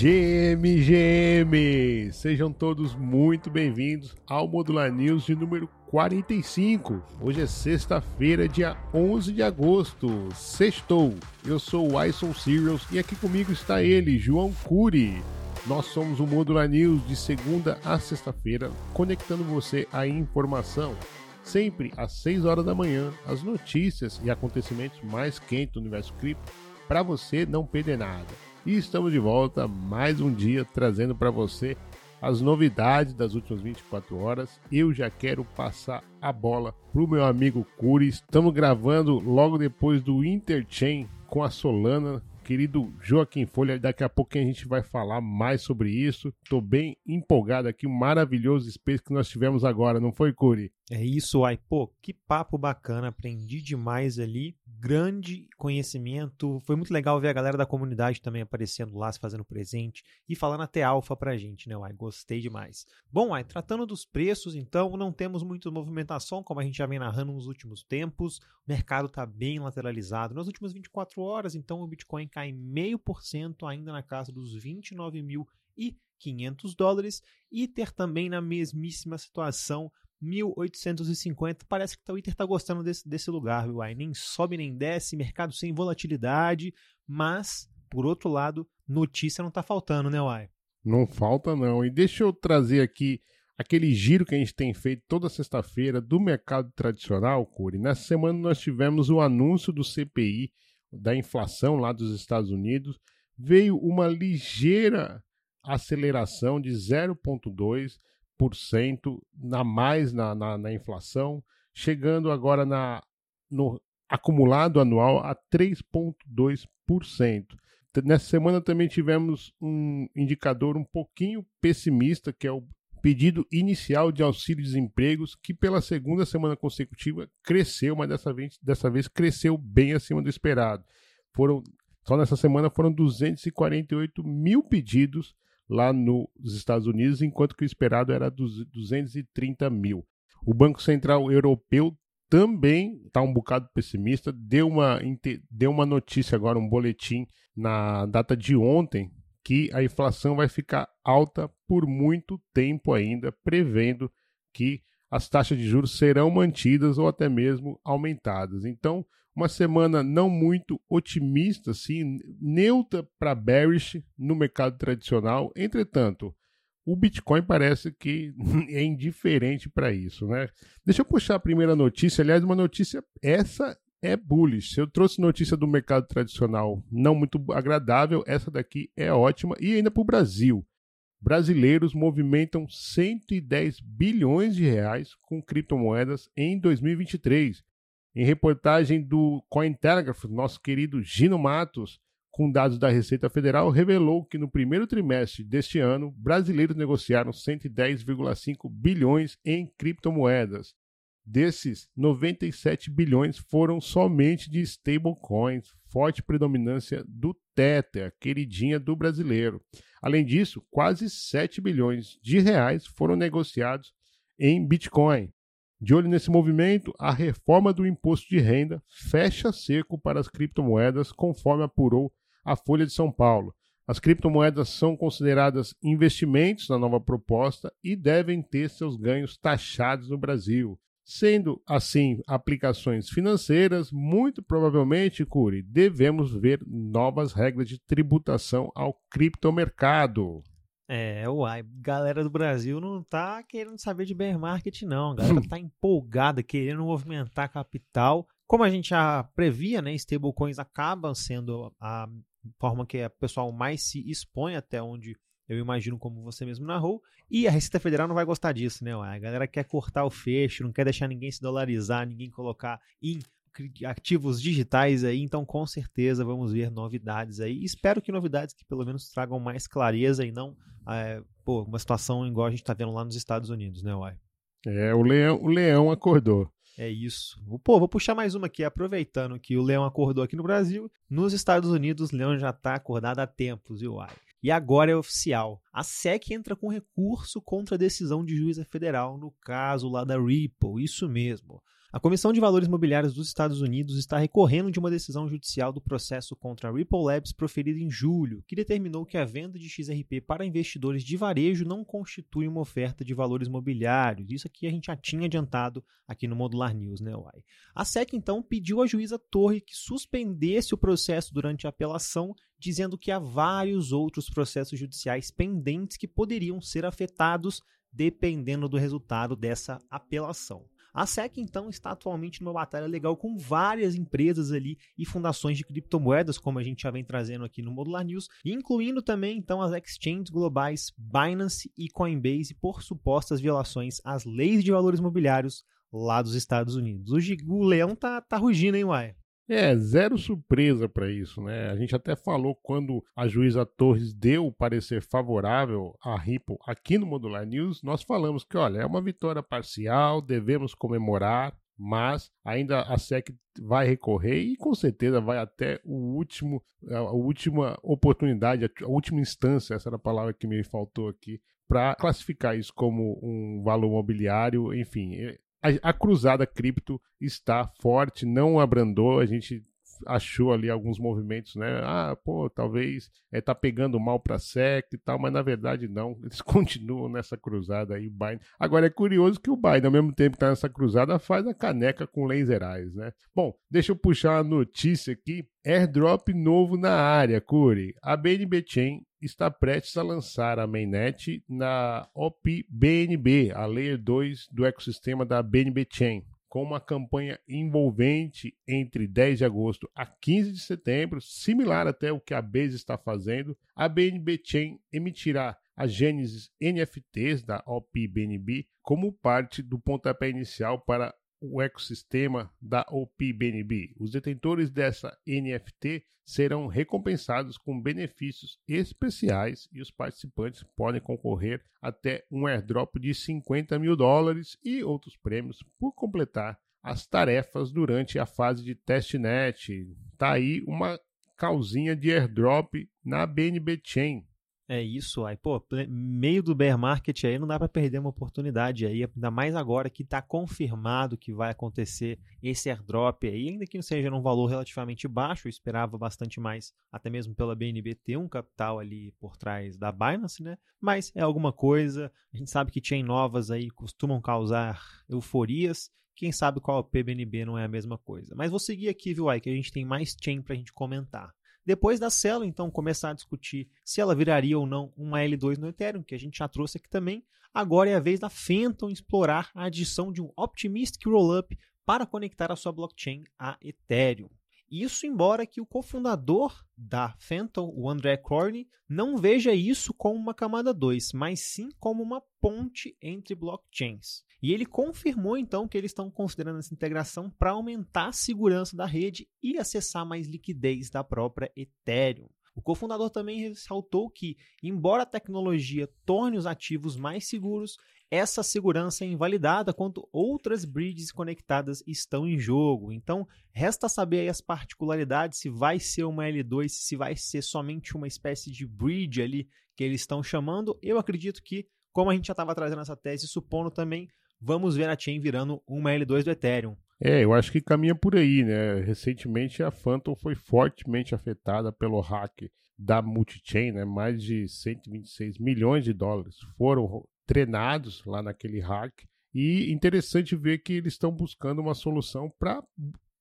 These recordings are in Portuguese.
GM, GM! Sejam todos muito bem-vindos ao Modular News de número 45. Hoje é sexta-feira, dia 11 de agosto. Sextou. Eu sou o Ison Serials e aqui comigo está ele, João Cury. Nós somos o Modular News de segunda a sexta-feira, conectando você à informação. Sempre às 6 horas da manhã, as notícias e acontecimentos mais quentes do universo cripto, para você não perder nada. E estamos de volta mais um dia trazendo para você as novidades das últimas 24 horas. Eu já quero passar a bola pro meu amigo Curi. Estamos gravando logo depois do Interchain com a Solana. Querido Joaquim Folha, daqui a pouco a gente vai falar mais sobre isso. Estou bem empolgado aqui, um maravilhoso space que nós tivemos agora, não foi, Curi? É isso, ai, pô, que papo bacana, aprendi demais ali, grande conhecimento, foi muito legal ver a galera da comunidade também aparecendo lá, se fazendo presente e falando até alfa pra gente, né, uai, gostei demais. Bom, ai, tratando dos preços, então, não temos muita movimentação, como a gente já vem narrando nos últimos tempos, o mercado tá bem lateralizado, nas últimas 24 horas, então o Bitcoin cai meio por cento ainda na casa dos 29 mil e 500 dólares. E ter também na mesmíssima situação 1850. Parece que o Twitter está gostando desse, desse lugar, viu? Aí nem sobe nem desce, mercado sem volatilidade, mas, por outro lado, notícia não está faltando, né, Uai? Não falta, não. E deixa eu trazer aqui aquele giro que a gente tem feito toda sexta-feira do mercado tradicional, Curi. Nessa semana nós tivemos o anúncio do CPI, da inflação lá dos Estados Unidos. Veio uma ligeira aceleração de 0,2 na mais na, na, na, inflação, chegando agora na, no acumulado anual a 3,2%. Nessa semana também tivemos um indicador um pouquinho pessimista, que é o pedido inicial de auxílio-desempregos, que pela segunda semana consecutiva cresceu, mas dessa vez, dessa vez cresceu bem acima do esperado. Foram, só nessa semana foram 248 mil pedidos lá nos Estados Unidos, enquanto que o esperado era dos 230 mil. O Banco Central Europeu também está um bocado pessimista, deu uma, deu uma notícia agora, um boletim na data de ontem, que a inflação vai ficar alta por muito tempo ainda, prevendo que as taxas de juros serão mantidas ou até mesmo aumentadas. Então, uma semana não muito otimista, assim, neutra para bearish no mercado tradicional. Entretanto, o Bitcoin parece que é indiferente para isso, né? Deixa eu puxar a primeira notícia, aliás, uma notícia essa é bullish. Eu trouxe notícia do mercado tradicional não muito agradável, essa daqui é ótima e ainda para o Brasil. Brasileiros movimentam 110 bilhões de reais com criptomoedas em 2023. Em reportagem do Cointelegraph, nosso querido Gino Matos, com dados da Receita Federal, revelou que no primeiro trimestre deste ano, brasileiros negociaram 110,5 bilhões em criptomoedas. Desses, 97 bilhões foram somente de stablecoins, forte predominância do Tether, queridinha do brasileiro. Além disso, quase 7 bilhões de reais foram negociados em Bitcoin. De olho nesse movimento, a reforma do imposto de renda fecha cerco para as criptomoedas, conforme apurou a Folha de São Paulo. As criptomoedas são consideradas investimentos na nova proposta e devem ter seus ganhos taxados no Brasil. Sendo assim aplicações financeiras, muito provavelmente, Curi, devemos ver novas regras de tributação ao criptomercado. É, uai, galera do Brasil não tá querendo saber de bear market, não. A galera tá empolgada, querendo movimentar capital. Como a gente já previa, né, stablecoins acabam sendo a forma que o pessoal mais se expõe até onde eu imagino como você mesmo narrou. E a Receita Federal não vai gostar disso, né? A galera quer cortar o fecho, não quer deixar ninguém se dolarizar, ninguém colocar em ativos digitais aí, então com certeza vamos ver novidades aí. Espero que novidades que pelo menos tragam mais clareza e não é, pô, uma situação igual a gente está vendo lá nos Estados Unidos, né, Uai? É, o leão, o leão acordou. É isso. Pô, vou puxar mais uma aqui, aproveitando que o leão acordou aqui no Brasil. Nos Estados Unidos, o leão já está acordado há tempos, viu, Uai? E agora é oficial. A SEC entra com recurso contra a decisão de juíza federal no caso lá da Ripple. Isso mesmo. A Comissão de Valores Mobiliários dos Estados Unidos está recorrendo de uma decisão judicial do processo contra a Ripple Labs proferida em julho, que determinou que a venda de XRP para investidores de varejo não constitui uma oferta de valores mobiliários. Isso aqui a gente já tinha adiantado aqui no Modular News, né, Uai? A SEC então pediu à juíza Torre que suspendesse o processo durante a apelação, dizendo que há vários outros processos judiciais pendentes que poderiam ser afetados dependendo do resultado dessa apelação. A SEC, então, está atualmente numa batalha legal com várias empresas ali e fundações de criptomoedas, como a gente já vem trazendo aqui no Modular News, incluindo também, então, as exchanges globais Binance e Coinbase por supostas violações às leis de valores mobiliários lá dos Estados Unidos. O, o leão tá, tá rugindo, hein, Uai? É, zero surpresa para isso, né? A gente até falou quando a juíza Torres deu o parecer favorável à Ripple aqui no Modular News, nós falamos que, olha, é uma vitória parcial, devemos comemorar, mas ainda a SEC vai recorrer e com certeza vai até o último, a última oportunidade, a última instância, essa era a palavra que me faltou aqui, para classificar isso como um valor mobiliário, enfim, a, a cruzada cripto está forte, não abrandou. A gente achou ali alguns movimentos, né? Ah, pô, talvez é, tá pegando mal para SEC e tal, mas na verdade não. Eles continuam nessa cruzada aí, o Binance. Agora é curioso que o Binance, ao mesmo tempo que tá nessa cruzada, faz a caneca com laserais, né? Bom, deixa eu puxar a notícia aqui. Airdrop novo na área, Curi. A BNB Chain está prestes a lançar a mainnet na OP BNB, a Layer 2 do ecossistema da BNB Chain com uma campanha envolvente entre 10 de agosto a 15 de setembro, similar até o que a Base está fazendo, a BNB Chain emitirá a Genesis NFTs da OPBNB como parte do pontapé inicial para o ecossistema da OPBNB. Os detentores dessa NFT serão recompensados com benefícios especiais e os participantes podem concorrer até um airdrop de 50 mil dólares e outros prêmios por completar as tarefas durante a fase de testnet. Tá aí uma causinha de airdrop na BNB Chain. É isso, aí, pô, meio do bear market aí não dá para perder uma oportunidade aí, ainda mais agora que está confirmado que vai acontecer esse airdrop aí, ainda que não seja num valor relativamente baixo, eu esperava bastante mais, até mesmo pela BNB ter um capital ali por trás da Binance, né? Mas é alguma coisa, a gente sabe que chain novas aí costumam causar euforias, quem sabe qual PBNB não é a mesma coisa. Mas vou seguir aqui, viu, aí, que a gente tem mais chain para a gente comentar. Depois da Celo, então, começar a discutir se ela viraria ou não uma L2 no Ethereum, que a gente já trouxe aqui também. Agora é a vez da Phantom explorar a adição de um Optimistic Rollup para conectar a sua blockchain a Ethereum. Isso embora que o cofundador da Phantom, o André Corney, não veja isso como uma camada 2, mas sim como uma ponte entre blockchains. E ele confirmou então que eles estão considerando essa integração para aumentar a segurança da rede e acessar mais liquidez da própria Ethereum. O cofundador também ressaltou que, embora a tecnologia torne os ativos mais seguros, essa segurança é invalidada quando outras bridges conectadas estão em jogo. Então, resta saber as particularidades, se vai ser uma L2, se vai ser somente uma espécie de bridge ali que eles estão chamando. Eu acredito que, como a gente já estava trazendo essa tese, supondo também, vamos ver a chain virando uma L2 do Ethereum. É, eu acho que caminha por aí, né? Recentemente a Phantom foi fortemente afetada pelo hack da multichain, né? Mais de 126 milhões de dólares foram treinados lá naquele hack. E interessante ver que eles estão buscando uma solução para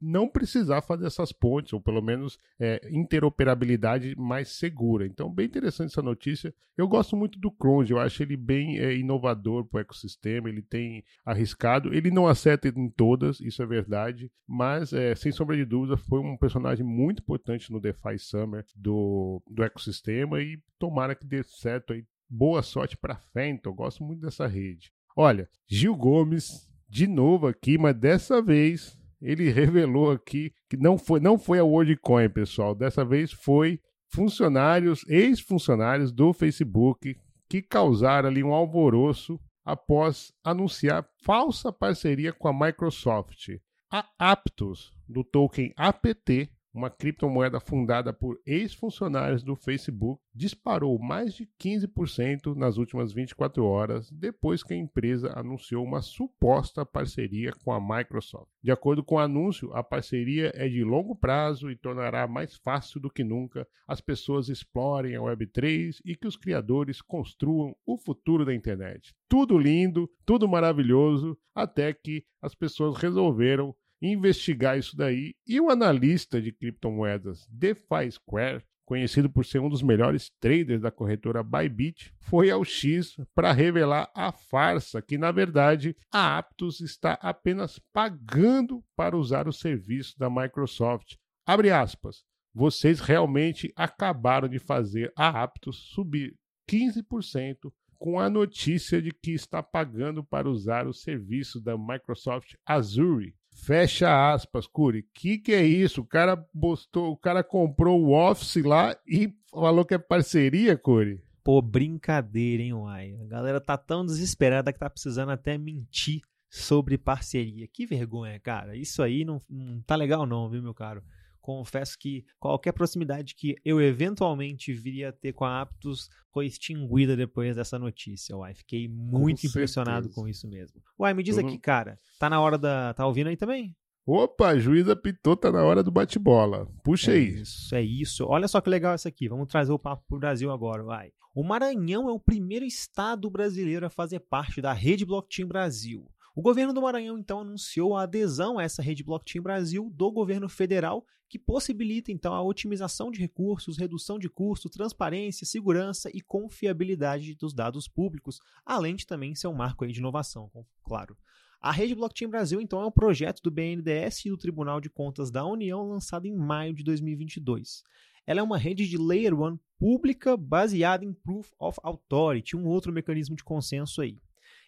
não precisar fazer essas pontes, ou pelo menos é, interoperabilidade mais segura. Então, bem interessante essa notícia. Eu gosto muito do Cronge, eu acho ele bem é, inovador para o ecossistema, ele tem arriscado, ele não acerta em todas, isso é verdade, mas é, sem sombra de dúvida foi um personagem muito importante no DeFi Summer do, do ecossistema e tomara que dê certo aí. Boa sorte para Fenton, gosto muito dessa rede. Olha, Gil Gomes de novo aqui, mas dessa vez ele revelou aqui que não foi, não foi a WorldCoin, pessoal. Dessa vez foi funcionários, ex-funcionários do Facebook que causaram ali um alvoroço após anunciar falsa parceria com a Microsoft. A Aptos, do token APT, uma criptomoeda fundada por ex-funcionários do Facebook, disparou mais de 15% nas últimas 24 horas depois que a empresa anunciou uma suposta parceria com a Microsoft. De acordo com o anúncio, a parceria é de longo prazo e tornará mais fácil do que nunca as pessoas explorem a Web3 e que os criadores construam o futuro da internet. Tudo lindo, tudo maravilhoso, até que as pessoas resolveram investigar isso daí e o analista de criptomoedas DeFi Square, conhecido por ser um dos melhores traders da corretora Bybit, foi ao X para revelar a farsa que na verdade a Aptos está apenas pagando para usar o serviço da Microsoft. Abre aspas. Vocês realmente acabaram de fazer a Aptos subir 15% com a notícia de que está pagando para usar o serviço da Microsoft Azure. Fecha aspas, Curi. Que que é isso? O cara postou, o cara comprou o Office lá e falou que é parceria, Curi. Pô, brincadeira, hein, Uai? A galera tá tão desesperada que tá precisando até mentir sobre parceria. Que vergonha, cara. Isso aí não, não tá legal não, viu, meu caro? Confesso que qualquer proximidade que eu eventualmente viria a ter com a Aptus foi extinguida depois dessa notícia. Uai, fiquei muito com impressionado certeza. com isso mesmo. Uai, me diz uhum. aqui, cara, tá na hora da. Tá ouvindo aí também? Opa, a juíza pitou, tá na hora do bate-bola. Puxa é aí. Isso, é isso. Olha só que legal essa aqui. Vamos trazer o papo pro Brasil agora, vai. O Maranhão é o primeiro estado brasileiro a fazer parte da rede Blockchain Brasil. O governo do Maranhão então anunciou a adesão a essa rede Blockchain Brasil do governo federal, que possibilita então a otimização de recursos, redução de custo, transparência, segurança e confiabilidade dos dados públicos, além de também ser um marco de inovação, claro. A rede Blockchain Brasil então é um projeto do BNDES e do Tribunal de Contas da União lançado em maio de 2022. Ela é uma rede de Layer 1 pública baseada em Proof of Authority, um outro mecanismo de consenso aí.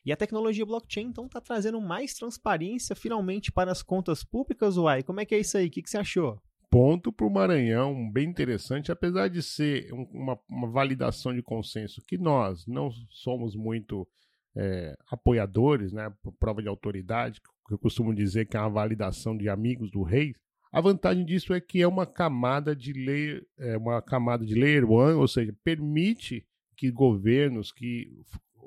E a tecnologia blockchain, então, está trazendo mais transparência finalmente para as contas públicas, Uai. Como é que é isso aí? O que, que você achou? Ponto para o Maranhão, bem interessante, apesar de ser uma, uma, validação de consenso que nós não somos muito é, apoiadores, né, prova de autoridade, que eu costumo dizer que é uma validação de amigos do rei. A vantagem disso é que é uma camada de layer, é uma camada de layer one, ou seja, permite que governos, que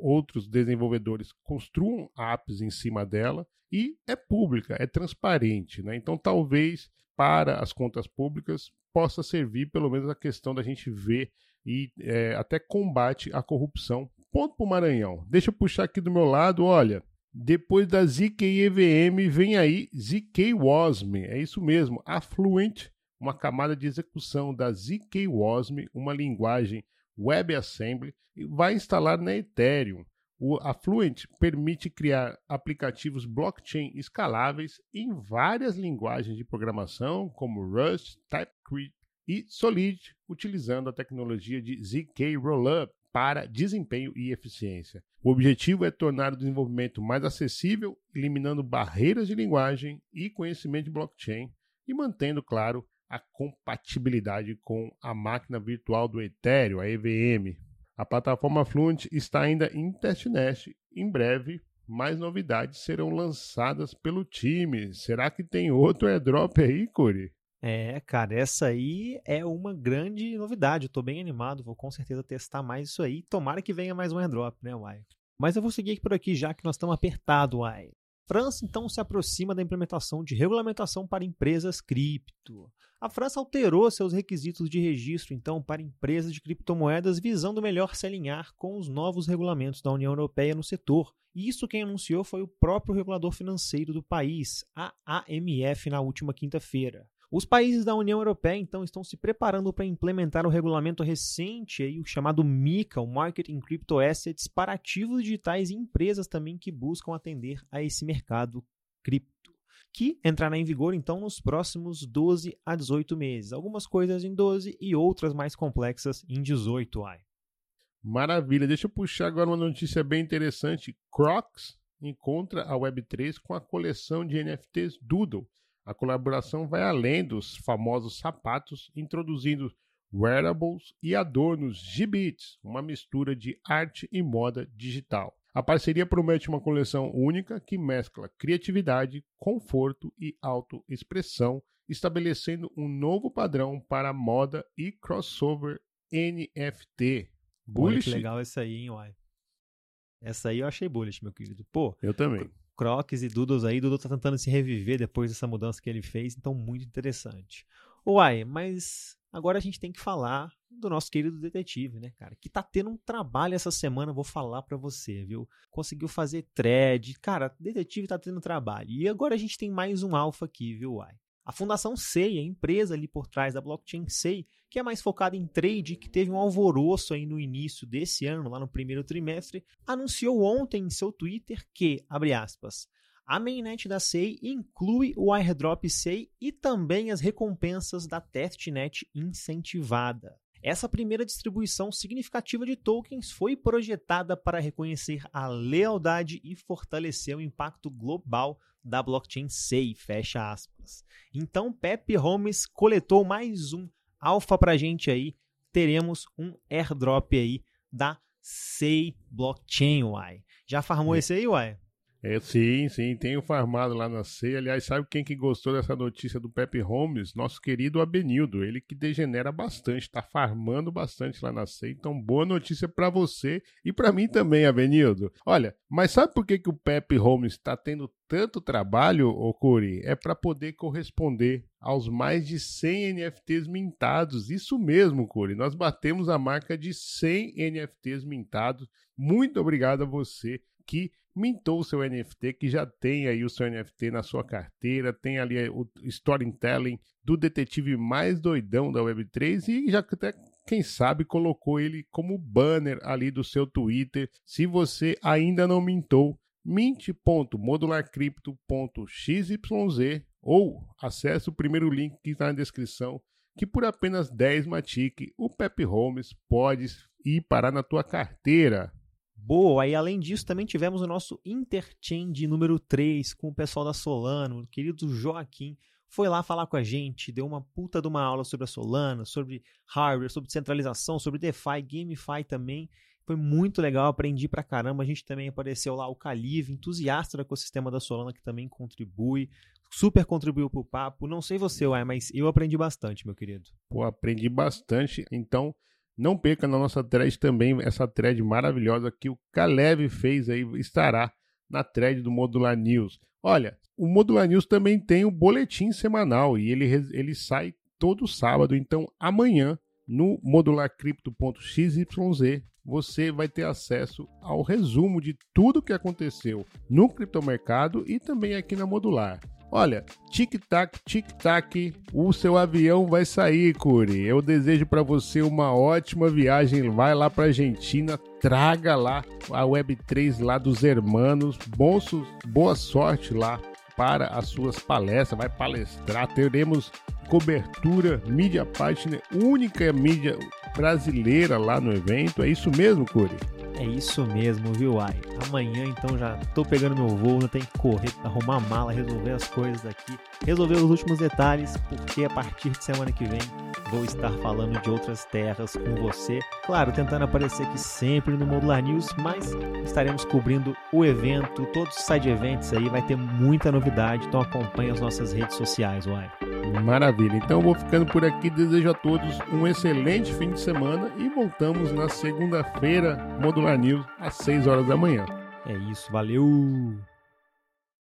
outros desenvolvedores construam apps em cima dela e é pública, é transparente. Né? Então, talvez para as contas públicas possa servir pelo menos a questão da gente ver e é, até combate à corrupção. Ponto para o Maranhão. Deixa eu puxar aqui do meu lado, olha. Depois da ZK EVM vem aí ZK WASM, é isso mesmo, Affluent, uma camada de execução da ZK WASM, uma linguagem WebAssembly e vai instalar na Ethereum. O Affluent permite criar aplicativos blockchain escaláveis em várias linguagens de programação, como Rust, TypeScript e Solid, utilizando a tecnologia de ZK Rollup para desempenho e eficiência. O objetivo é tornar o desenvolvimento mais acessível, eliminando barreiras de linguagem e conhecimento de blockchain e mantendo, claro, a compatibilidade com a máquina virtual do Ethereum, a EVM. A plataforma Fluent está ainda em testnet. Em breve, mais novidades serão lançadas pelo time. Será que tem outro airdrop aí, Curi? É, cara, essa aí é uma grande novidade. Eu tô bem animado, vou com certeza testar mais isso aí. Tomara que venha mais um airdrop, né, Uai? Mas eu vou seguir por aqui já que nós estamos apertados, Uai. França então se aproxima da implementação de regulamentação para empresas cripto. A França alterou seus requisitos de registro então para empresas de criptomoedas visando melhor se alinhar com os novos regulamentos da União Europeia no setor. E isso quem anunciou foi o próprio regulador financeiro do país, a AMF, na última quinta-feira. Os países da União Europeia, então, estão se preparando para implementar o regulamento recente, aí, o chamado MiCA, o Market in Crypto Assets, para ativos digitais e empresas também que buscam atender a esse mercado cripto, que entrará em vigor, então, nos próximos 12 a 18 meses. Algumas coisas em 12 e outras mais complexas em 18. Ai. Maravilha. Deixa eu puxar agora uma notícia bem interessante. Crocs encontra a Web3 com a coleção de NFTs Doodle a colaboração vai além dos famosos sapatos, introduzindo wearables e adornos Gibits, uma mistura de arte e moda digital. A parceria promete uma coleção única que mescla criatividade, conforto e autoexpressão, estabelecendo um novo padrão para moda e crossover NFT. Bullish? Olha que legal essa aí, hein, Uai. Essa aí eu achei bullish, meu querido. Pô, eu também. Crocs e Doodles aí, Doodle tá tentando se reviver depois dessa mudança que ele fez, então muito interessante. Uai, mas agora a gente tem que falar do nosso querido detetive, né, cara? Que tá tendo um trabalho essa semana, vou falar para você, viu? Conseguiu fazer thread, cara, detetive tá tendo trabalho. E agora a gente tem mais um alfa aqui, viu, Uai? A Fundação SEI, a empresa ali por trás da blockchain SEI, que é mais focada em trade, que teve um alvoroço aí no início desse ano, lá no primeiro trimestre, anunciou ontem em seu Twitter que, abre aspas, a mainnet da SEI inclui o airdrop SEI e também as recompensas da testnet incentivada. Essa primeira distribuição significativa de tokens foi projetada para reconhecer a lealdade e fortalecer o impacto global da blockchain SEI, fecha aspas. Então, Pepe Holmes coletou mais um alfa pra gente aí. Teremos um airdrop aí da SEI Blockchain, uai. Já farmou é. esse aí, uai? É, sim, sim, tenho farmado lá na C. Aliás, sabe quem que gostou dessa notícia do Pepe Holmes? Nosso querido Abenildo, ele que degenera bastante, tá farmando bastante lá na C. Então, boa notícia para você e para mim também, Abenildo. Olha, mas sabe por que, que o Pepe Holmes está tendo tanto trabalho, Okuri? É para poder corresponder aos mais de 100 NFTs mintados. Isso mesmo, Curi. Nós batemos a marca de 100 NFTs mintados. Muito obrigado a você que mintou o seu NFT, que já tem aí o seu NFT na sua carteira, tem ali o storytelling do detetive mais doidão da Web3 e já até quem sabe colocou ele como banner ali do seu Twitter. Se você ainda não mintou, mint.modularcrypto.xyz ou acesse o primeiro link que está na descrição, que por apenas 10 Matic, o Pepe Holmes pode ir parar na tua carteira. Boa, e além disso também tivemos o nosso Interchain de número 3 com o pessoal da Solano, o querido Joaquim, foi lá falar com a gente, deu uma puta de uma aula sobre a Solana, sobre hardware, sobre centralização, sobre DeFi, GameFi também. Foi muito legal, aprendi pra caramba. A gente também apareceu lá o Calive, entusiasta do ecossistema da Solana, que também contribui, super contribuiu pro papo. Não sei você, uai, mas eu aprendi bastante, meu querido. Pô, aprendi bastante. Então, não perca na nossa thread também essa thread maravilhosa que o Caleb fez aí, estará na thread do Modular News. Olha, o Modular News também tem o boletim semanal e ele, ele sai todo sábado. Então, amanhã, no modularcrypto.xyz, você vai ter acesso ao resumo de tudo que aconteceu no criptomercado e também aqui na Modular. Olha, tic-tac, tic-tac, o seu avião vai sair, Curi. Eu desejo para você uma ótima viagem. Vai lá para Argentina, traga lá a Web3 lá dos hermanos. Bom, boa sorte lá para as suas palestras. Vai palestrar. Teremos cobertura, mídia partner, única mídia brasileira lá no evento. É isso mesmo, Curi? É isso mesmo, viu, Ai? Amanhã, então, já tô pegando meu voo, não tem que correr, arrumar a mala, resolver as coisas aqui, resolver os últimos detalhes, porque a partir de semana que vem vou estar falando de outras terras com você. Claro, tentando aparecer aqui sempre no Modular News, mas estaremos cobrindo o evento, todos os side events aí, vai ter muita novidade, então acompanhe as nossas redes sociais, Uai. Maravilha. Então vou ficando por aqui. Desejo a todos um excelente fim de semana e voltamos na segunda-feira, Modular News, às 6 horas da manhã. É isso, valeu!